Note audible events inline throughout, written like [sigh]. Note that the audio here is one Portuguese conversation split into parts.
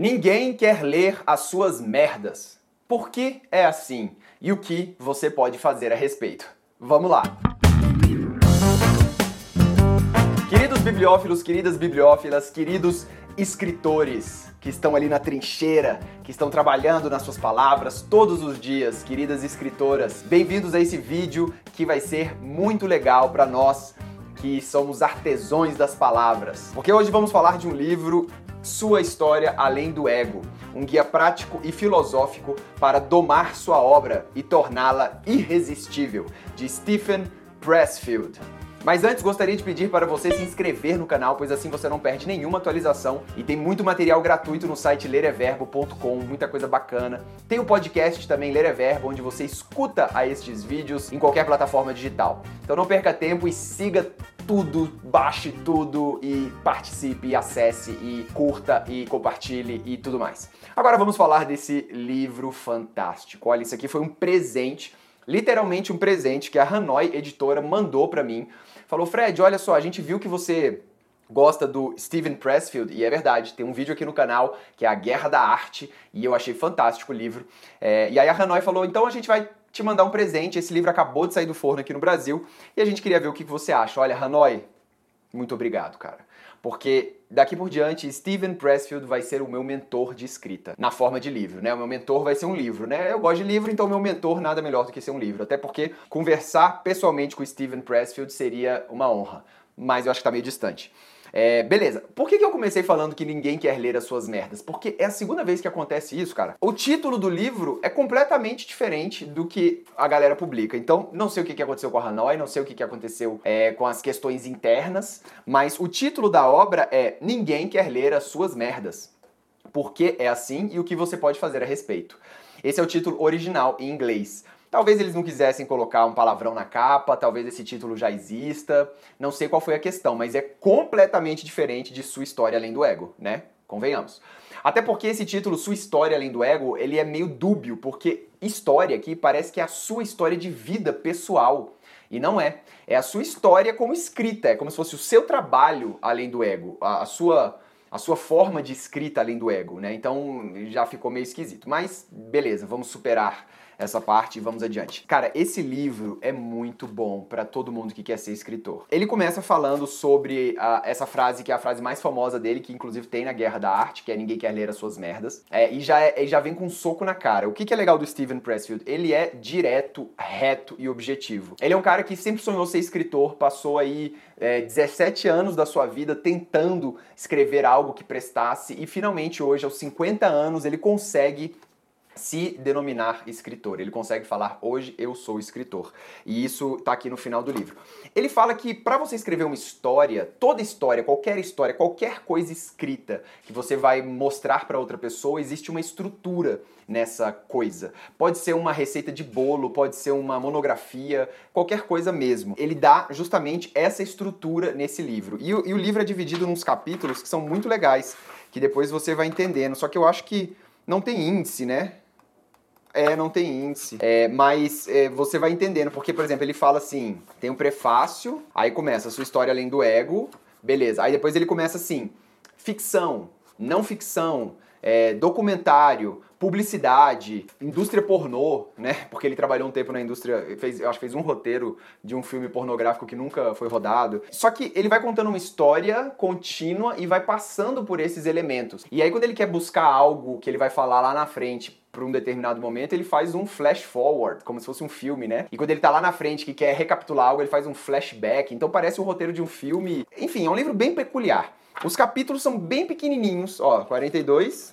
Ninguém quer ler as suas merdas. Por que é assim? E o que você pode fazer a respeito? Vamos lá! Queridos bibliófilos, queridas bibliófilas, queridos escritores que estão ali na trincheira, que estão trabalhando nas suas palavras todos os dias, queridas escritoras, bem-vindos a esse vídeo que vai ser muito legal para nós que somos artesões das palavras. Porque hoje vamos falar de um livro sua História Além do Ego, um guia prático e filosófico para domar sua obra e torná-la irresistível, de Stephen Pressfield. Mas antes gostaria de pedir para você se inscrever no canal, pois assim você não perde nenhuma atualização e tem muito material gratuito no site lereverbo.com, muita coisa bacana. Tem o podcast também Lereverbo, onde você escuta a estes vídeos em qualquer plataforma digital. Então não perca tempo e siga tudo, baixe tudo e participe, e acesse e curta e compartilhe e tudo mais. Agora vamos falar desse livro fantástico. Olha, isso aqui foi um presente, literalmente um presente que a Hanoi Editora mandou para mim falou: Fred, olha só, a gente viu que você gosta do Steven Pressfield, e é verdade, tem um vídeo aqui no canal que é A Guerra da Arte, e eu achei fantástico o livro. É, e aí a Hanoi falou: então a gente vai te mandar um presente. Esse livro acabou de sair do forno aqui no Brasil e a gente queria ver o que você acha. Olha, Hanoi, muito obrigado, cara. Porque daqui por diante, Steven Pressfield vai ser o meu mentor de escrita, na forma de livro, né? O meu mentor vai ser um livro, né? Eu gosto de livro, então meu mentor nada melhor do que ser um livro. Até porque conversar pessoalmente com Steven Pressfield seria uma honra, mas eu acho que tá meio distante. É, beleza. Por que, que eu comecei falando que ninguém quer ler as suas merdas? Porque é a segunda vez que acontece isso, cara. O título do livro é completamente diferente do que a galera publica. Então, não sei o que, que aconteceu com a Hanoi, não sei o que, que aconteceu é, com as questões internas, mas o título da obra é Ninguém quer ler as suas merdas. Por que é assim e o que você pode fazer a respeito. Esse é o título original em inglês. Talvez eles não quisessem colocar um palavrão na capa, talvez esse título já exista, não sei qual foi a questão, mas é completamente diferente de Sua História Além do Ego, né? Convenhamos. Até porque esse título, Sua História Além do Ego, ele é meio dúbio, porque história aqui parece que é a sua história de vida pessoal. E não é. É a sua história como escrita, é como se fosse o seu trabalho além do ego, a, a sua a sua forma de escrita além do ego, né? Então já ficou meio esquisito. Mas beleza, vamos superar essa parte e vamos adiante. Cara, esse livro é muito bom para todo mundo que quer ser escritor. Ele começa falando sobre uh, essa frase que é a frase mais famosa dele, que inclusive tem na Guerra da Arte, que é ninguém quer ler as suas merdas. É, e já, é, já vem com um soco na cara. O que, que é legal do Steven Pressfield? Ele é direto, reto e objetivo. Ele é um cara que sempre sonhou ser escritor, passou aí é, 17 anos da sua vida tentando escrever algo que prestasse e finalmente hoje, aos 50 anos, ele consegue se denominar escritor. Ele consegue falar hoje eu sou escritor. E isso está aqui no final do livro. Ele fala que para você escrever uma história, toda história, qualquer história, qualquer coisa escrita que você vai mostrar para outra pessoa, existe uma estrutura nessa coisa. Pode ser uma receita de bolo, pode ser uma monografia, qualquer coisa mesmo. Ele dá justamente essa estrutura nesse livro. E o, e o livro é dividido nos capítulos que são muito legais, que depois você vai entendendo. Só que eu acho que não tem índice, né? É, não tem índice. É, mas é, você vai entendendo, porque, por exemplo, ele fala assim: tem um prefácio, aí começa a sua história além do ego, beleza. Aí depois ele começa assim: ficção, não ficção, é, documentário, publicidade, indústria pornô, né? [laughs] Porque ele trabalhou um tempo na indústria, fez, acho que fez um roteiro de um filme pornográfico que nunca foi rodado. Só que ele vai contando uma história contínua e vai passando por esses elementos. E aí quando ele quer buscar algo que ele vai falar lá na frente para um determinado momento, ele faz um flash forward, como se fosse um filme, né? E quando ele tá lá na frente que quer recapitular algo, ele faz um flashback. Então parece o roteiro de um filme. Enfim, é um livro bem peculiar. Os capítulos são bem pequenininhos, ó, 42,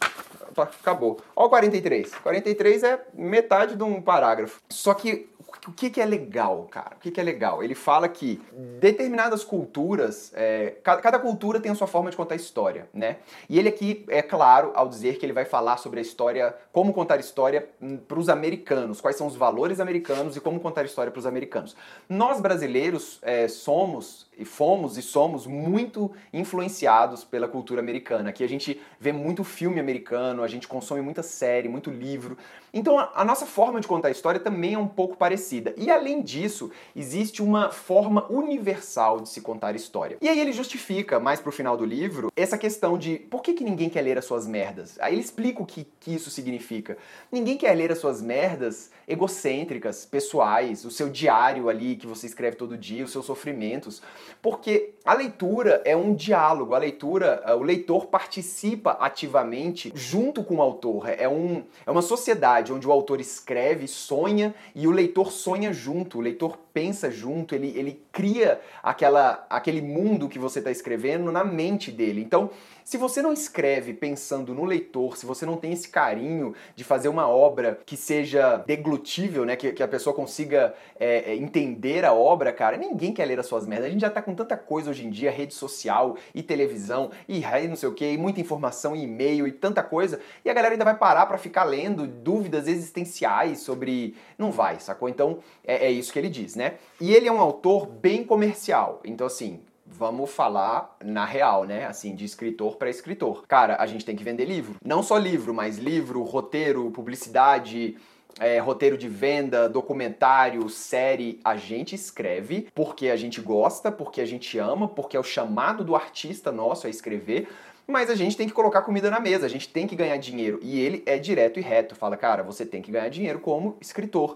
acabou. Ó o 43. 43 é metade de um parágrafo. Só que o que, que é legal, cara? O que, que é legal? Ele fala que determinadas culturas, é, cada, cada, cultura tem a sua forma de contar história, né? E ele aqui, é claro, ao dizer que ele vai falar sobre a história, como contar história hum, para os americanos, quais são os valores americanos e como contar história para os americanos. Nós brasileiros é, somos e fomos e somos muito influenciados pela cultura americana. Aqui a gente vê muito filme americano, a gente consome muita série, muito livro. Então a, nossa forma de contar a história também é um pouco parecida. E além disso, existe uma forma universal de se contar história. E aí ele justifica, mais pro final do livro, essa questão de por que, que ninguém quer ler as suas merdas. Aí ele explica o que, que isso significa. Ninguém quer ler as suas merdas egocêntricas, pessoais, o seu diário ali que você escreve todo dia, os seus sofrimentos, porque a leitura é um diálogo, a leitura, o leitor participa ativamente junto com o autor, é, um, é uma sociedade onde o autor escreve, sonha e o leitor sonha junto, o leitor pensa junto, ele, ele cria aquela, aquele mundo que você está escrevendo na mente dele. Então, se você não escreve pensando no leitor, se você não tem esse carinho de fazer uma obra que seja deglutível, né, que, que a pessoa consiga é, é entender a obra, cara, ninguém quer ler as suas merdas. A gente já tá com tanta coisa hoje em dia, rede social e televisão e não sei o que, muita informação e e-mail e tanta coisa, e a galera ainda vai parar para ficar lendo dúvidas existenciais sobre. Não vai, sacou? Então é, é isso que ele diz, né? E ele é um autor bem comercial. Então, assim, vamos falar na real, né? Assim, de escritor para escritor. Cara, a gente tem que vender livro. Não só livro, mas livro, roteiro, publicidade. É, roteiro de venda, documentário, série, a gente escreve porque a gente gosta, porque a gente ama, porque é o chamado do artista nosso a escrever, mas a gente tem que colocar comida na mesa, a gente tem que ganhar dinheiro. E ele é direto e reto, fala, cara, você tem que ganhar dinheiro como escritor.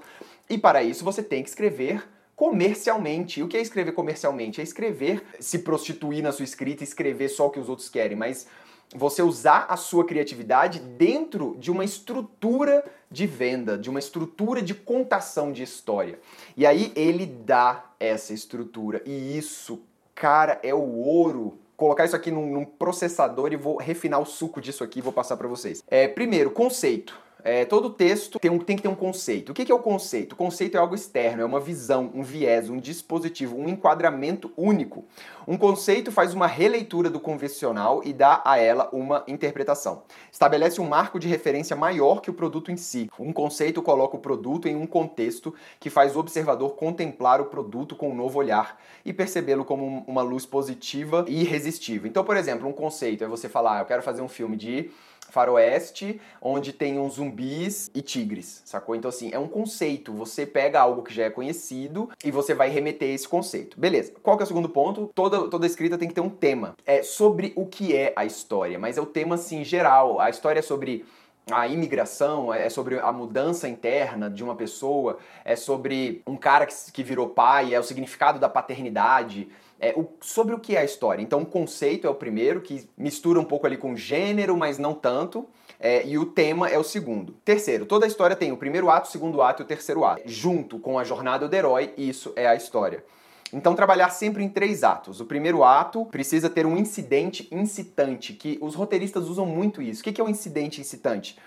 E para isso você tem que escrever comercialmente. E o que é escrever comercialmente? É escrever, se prostituir na sua escrita, escrever só o que os outros querem, mas você usar a sua criatividade dentro de uma estrutura de venda, de uma estrutura de contação de história. E aí ele dá essa estrutura. E isso, cara, é o ouro colocar isso aqui num, num, processador e vou refinar o suco disso aqui e vou passar para vocês. É, primeiro, conceito. É, todo texto tem, um, tem, que ter um conceito. O que, que é o conceito? O conceito é algo externo, é uma visão, um viés, um dispositivo, um enquadramento único. Um conceito faz uma releitura do convencional e dá a ela uma interpretação. Estabelece um marco de referência maior que o produto em si. Um conceito coloca o produto em um contexto que faz o observador contemplar o produto com um novo olhar e percebê-lo como uma luz positiva e irresistível. Então, por exemplo, um conceito é você falar, ah, eu quero fazer um filme de faroeste, onde tem uns zumbis e tigres, sacou? Então, assim, é um conceito. Você pega algo que já é conhecido e você vai remeter esse conceito. Beleza. Qual que é o segundo ponto? Toda, toda escrita tem que ter um tema. É sobre o que é a história, mas é o tema, assim, geral. A história é sobre a imigração, é sobre a mudança interna de uma pessoa, é sobre um cara que, que virou pai, é o significado da paternidade, é, o, sobre o que é a história. Então, o conceito é o primeiro, que mistura um pouco ali com gênero, mas não tanto. É, e o tema é o segundo. Terceiro, toda a história tem o primeiro ato, o segundo ato e o terceiro ato. Junto com a jornada do herói, isso é a história. Então, trabalhar sempre em três atos. O primeiro ato precisa ter um incidente incitante, que os roteiristas usam muito isso. O que é um incidente incitante?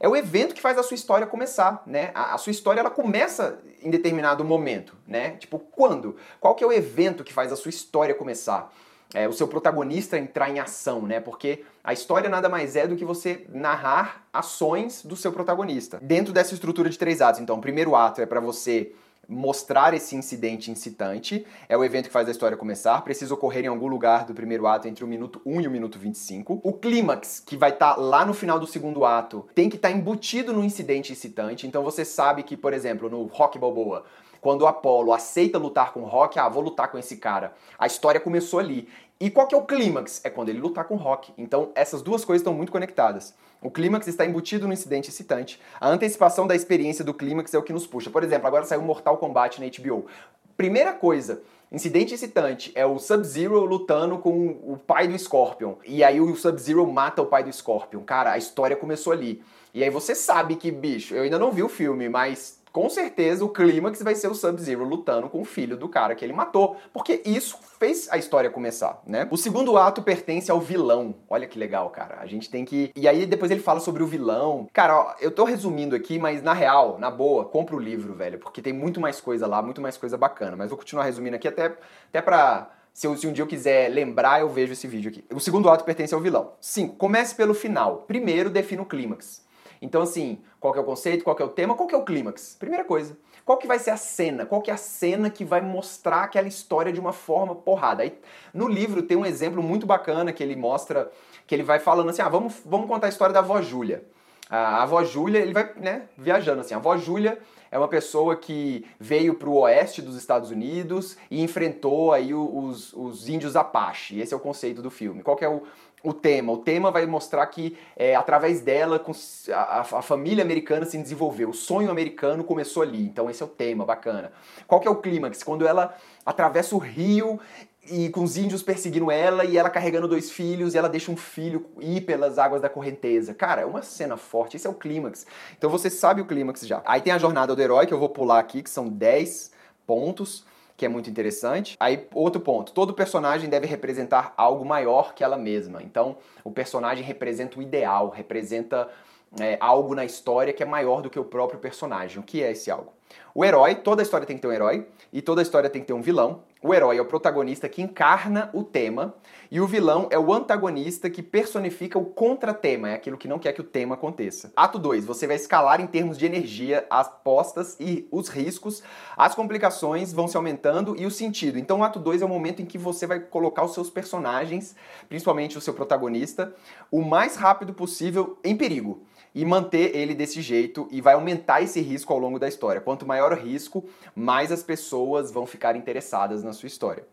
é o evento que faz a sua história começar, né? A, sua história ela começa em determinado momento, né? Tipo, quando? Qual que é o evento que faz a sua história começar? É, o seu protagonista entrar em ação, né? Porque a história nada mais é do que você narrar ações do seu protagonista. Dentro dessa estrutura de três atos, então, o primeiro ato é para você mostrar esse incidente incitante. É o evento que faz a história começar. Precisa ocorrer em algum lugar do primeiro ato entre o minuto 1 e o minuto 25. O clímax, que vai estar tá lá no final do segundo ato, tem que estar tá embutido no incidente incitante. Então você sabe que, por exemplo, no Rock Balboa, quando o Apollo aceita lutar com o Rock, ah, vou lutar com esse cara. A história começou ali. E qual que é o clímax? É quando ele lutar com o Rock. Então essas duas coisas estão muito conectadas. O clímax está embutido no incidente excitante. A antecipação da experiência do clímax é o que nos puxa. Por exemplo, agora saiu Mortal Kombat na HBO. Primeira coisa, Incidente excitante é o Sub-Zero lutando com o pai do Scorpion. E aí o Sub-Zero mata o pai do Scorpion. Cara, a história começou ali. E aí você sabe que, bicho, eu ainda não vi o filme, mas com certeza o clímax vai ser o Sub-Zero lutando com o filho do cara que ele matou, porque isso fez a história começar, né? O segundo ato pertence ao vilão. Olha que legal, cara. A gente tem que. E aí depois ele fala sobre o vilão. Cara, ó, eu tô resumindo aqui, mas na real, na boa, compra o livro, velho, porque tem muito mais coisa lá, muito mais coisa bacana. Mas vou continuar resumindo aqui até, até pra. Se, eu, se, um dia eu quiser lembrar, eu vejo esse vídeo aqui. O segundo ato pertence ao vilão. 5. Comece pelo final. Primeiro, defina o clímax. Então, assim, qual que é o conceito, qual que é o tema, qual que é o clímax? Primeira coisa. Qual que vai ser a cena? Qual que é a cena que vai mostrar aquela história de uma forma porrada? Aí, no livro tem um exemplo muito bacana que ele mostra, que ele vai falando assim, ah, vamos, vamos contar a história da avó Júlia. A avó Júlia, ele vai né, viajando assim, a avó Júlia é uma pessoa que veio para o oeste dos Estados Unidos e enfrentou aí os, os índios Apache. Esse é o conceito do filme. Qual é o, o tema? O tema vai mostrar que é, através dela a, a, família americana se desenvolveu, o sonho americano começou ali. Então esse é o tema, bacana. Qual que é o clímax? Quando ela atravessa o rio e com os índios perseguindo ela e ela carregando dois filhos e ela deixa um filho ir pelas águas da correnteza. Cara, é uma cena forte, esse é o clímax. Então você sabe o clímax já. Aí tem a jornada do herói, que eu vou pular aqui, que são 10 pontos, que é muito interessante. Aí, outro ponto, todo personagem deve representar algo maior que ela mesma. Então, o personagem representa o ideal, representa é, algo na história que é maior do que o próprio personagem. O que é esse algo? O herói, toda história tem que ter um herói, e toda história tem que ter um vilão. O herói é o protagonista que encarna o tema, e o vilão é o antagonista que personifica o contratema, é aquilo que não quer que o tema aconteça. Ato 2, você vai escalar em termos de energia as postas e os riscos, as complicações vão se aumentando e o sentido. Então, o ato 2 é o momento em que você vai colocar os seus personagens, principalmente o seu protagonista, o mais rápido possível em perigo e manter ele desse jeito e vai aumentar esse risco ao longo da história. Quanto maior o risco, mais as pessoas vão ficar interessadas na sua história.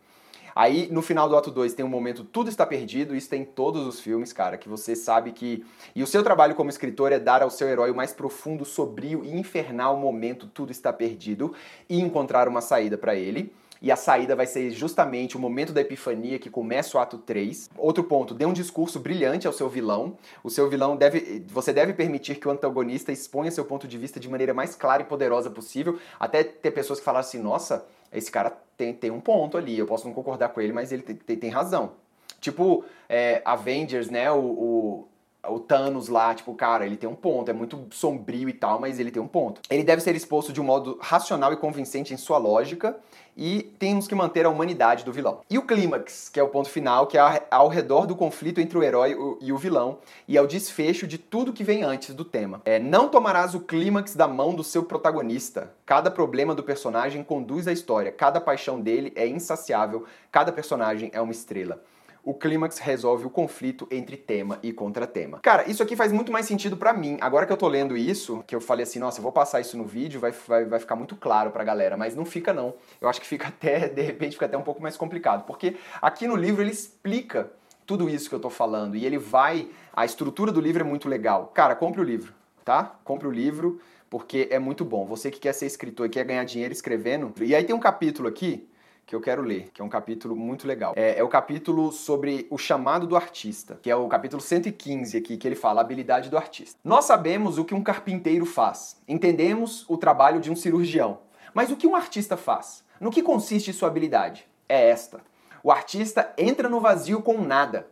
Aí, no final do ato 2, tem um momento tudo está perdido, isso tem em todos os filmes, cara, que você sabe que. E o seu trabalho como escritor é dar ao seu herói o mais profundo, sobrio e infernal momento tudo está perdido e encontrar uma saída para ele e a saída vai ser justamente o momento da epifania que começa o ato 3. Outro ponto, dê um discurso brilhante ao seu vilão. O seu vilão deve, você deve permitir que o antagonista exponha seu ponto de vista de maneira mais clara e poderosa possível, até ter pessoas que falam assim: "Nossa, esse cara tem, tem um ponto ali, eu posso não concordar com ele, mas ele tem, tem, tem razão". Tipo, é, Avengers, né? O, o o Thanos lá, tipo, cara, ele tem um ponto, é muito sombrio e tal, mas ele tem um ponto. Ele deve ser exposto de um modo racional e convincente em sua lógica, e temos que manter a humanidade do vilão. E o clímax, que é o ponto final, que é ao redor do conflito entre o herói e o vilão, e é o desfecho de tudo que vem antes do tema. É, não tomarás o clímax da mão do seu protagonista. Cada problema do personagem conduz à história, cada paixão dele é insaciável, cada personagem é uma estrela o clímax resolve o conflito entre tema e contratema. Cara, isso aqui faz muito mais sentido para mim. Agora que eu tô lendo isso, que eu falei assim, nossa, eu vou passar isso no vídeo, vai, vai, vai ficar muito claro pra galera, mas não fica não. Eu acho que fica [laughs] até, de repente, fica até um pouco mais complicado, porque aqui no livro ele explica tudo isso que eu tô falando e ele vai, a estrutura do livro é muito legal. Cara, compre o livro, tá? Compre o livro, porque é muito bom. Você que quer ser escritor e quer ganhar dinheiro escrevendo, e aí tem um capítulo aqui que eu quero ler, que é um capítulo muito legal. É, é, o capítulo sobre o chamado do artista, que é o capítulo 115 aqui, que ele fala a habilidade do artista. Nós sabemos o que um carpinteiro faz, entendemos o trabalho de um cirurgião. Mas o que um artista faz? No que consiste sua habilidade? É esta. O artista entra no vazio com nada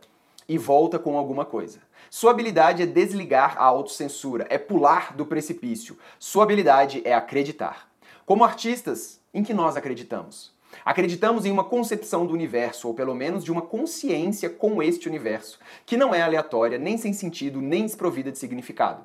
e volta com alguma coisa. Sua habilidade é desligar a autocensura, é pular do precipício. Sua habilidade é acreditar. Como artistas, em que nós acreditamos? Acreditamos em uma concepção do universo, ou pelo menos de uma consciência com este universo, que não é aleatória, nem sem sentido, nem desprovida de significado.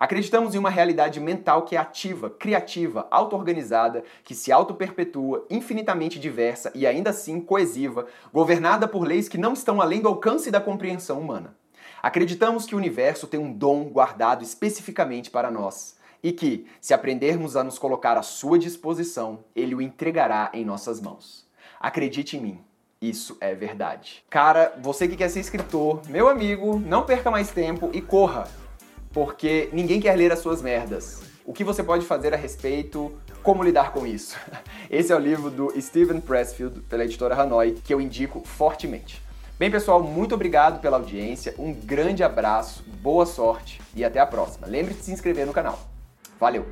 Acreditamos em uma realidade mental que é ativa, criativa, auto-organizada, que se auto-perpetua, infinitamente diversa e ainda assim coesiva, governada por leis que não estão além do alcance da compreensão humana. Acreditamos que o universo tem um dom guardado especificamente para nós e que, se aprendermos a nos colocar à sua disposição, ele o entregará em nossas mãos. Acredite em mim. Isso é verdade. Cara, você que quer ser escritor, meu amigo, não perca mais tempo e corra, porque ninguém quer ler as suas merdas. O que você pode fazer a respeito, como lidar com isso? [laughs] Esse é o livro do Steven Pressfield, pela editora Hanoi, que eu indico fortemente. Bem, pessoal, muito obrigado pela audiência, um grande abraço, boa sorte e até a próxima. Lembre-se de se inscrever no canal. Valeu!